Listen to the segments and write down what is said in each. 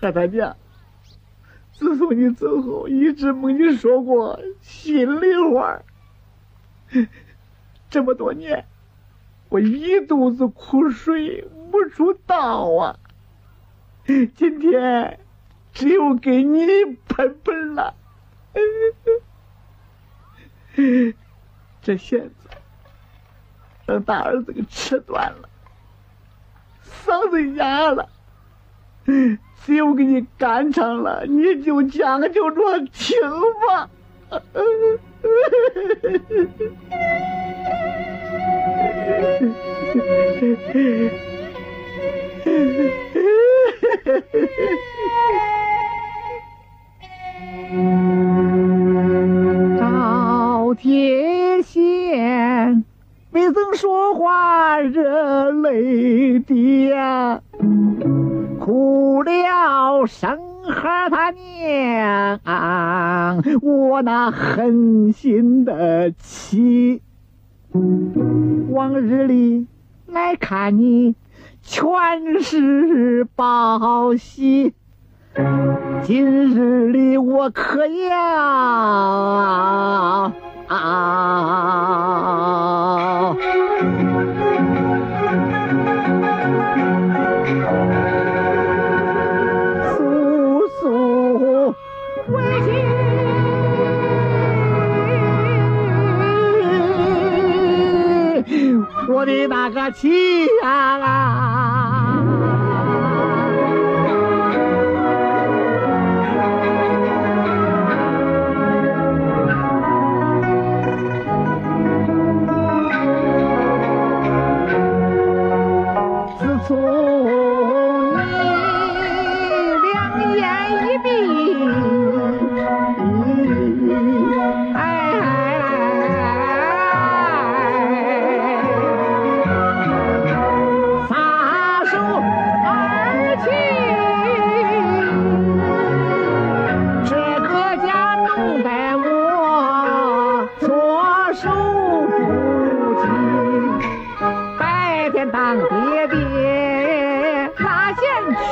和他娘，自从你走后，一直没你说过心里话。这么多年，我一肚子苦水没处倒啊！今天只有给你喷喷了。这弦子让大儿子给吃断了，嗓子哑了。就给你干唱了，你就将就着听吧。赵铁线未曾说话热泪滴呀，哭生孩他娘，我那狠心的妻。往日里来看你，全是报喜。今日里我可要诉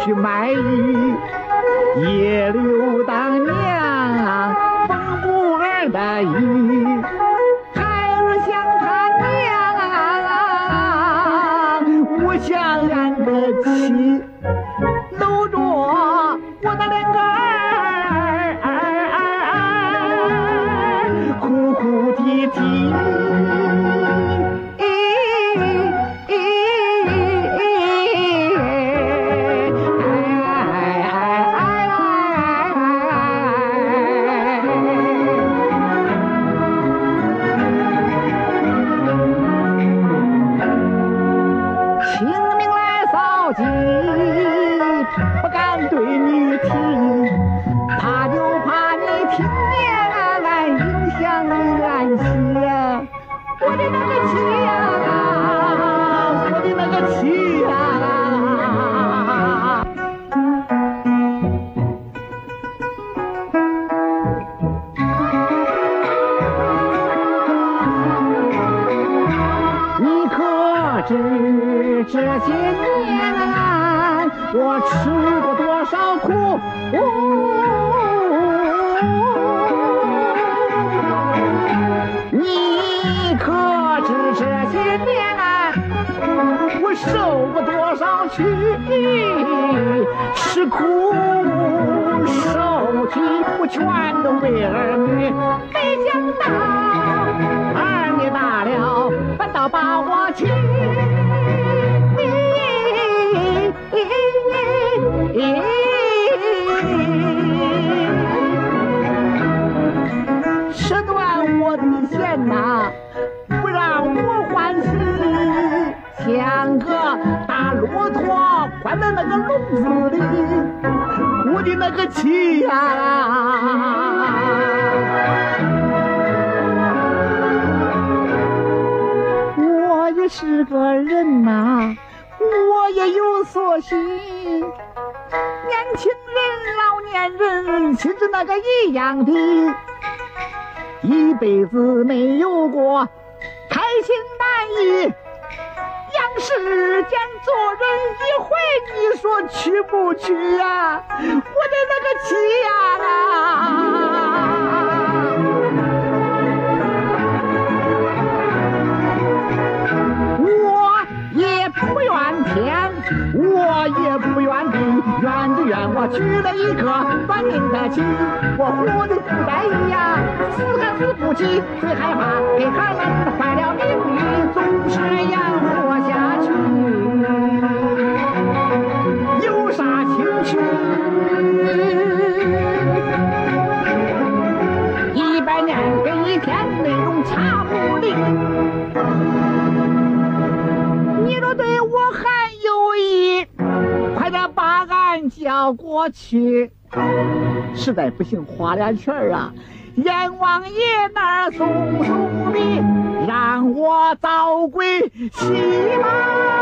去卖艺，夜溜当娘缝布儿的衣。孩儿想他娘，我想俺的妻，搂着我的两个儿儿，哭哭啼啼。可知这些年我吃过多少苦？你可知这些年我受过多少屈？吃苦受尽，我全都为儿女。没想到了，反倒把我气。吃断我的弦呐，不让我欢喜，像个大骆驼关在那个笼子里，我的那个气呀、是个人呐、我也有所心。年轻人、老年人，其实那个一样的，一辈子没有过开心难遇，杨世间做人一回，你说去不去呀？我的那个去呀也不怨，就怨我娶了一个短命的妻，我活的不在意呀，死还死不起，最害怕给他们坏了叫过去。实在不行，花俩钱儿啊，阎王爷那儿送送礼，让我早归西门。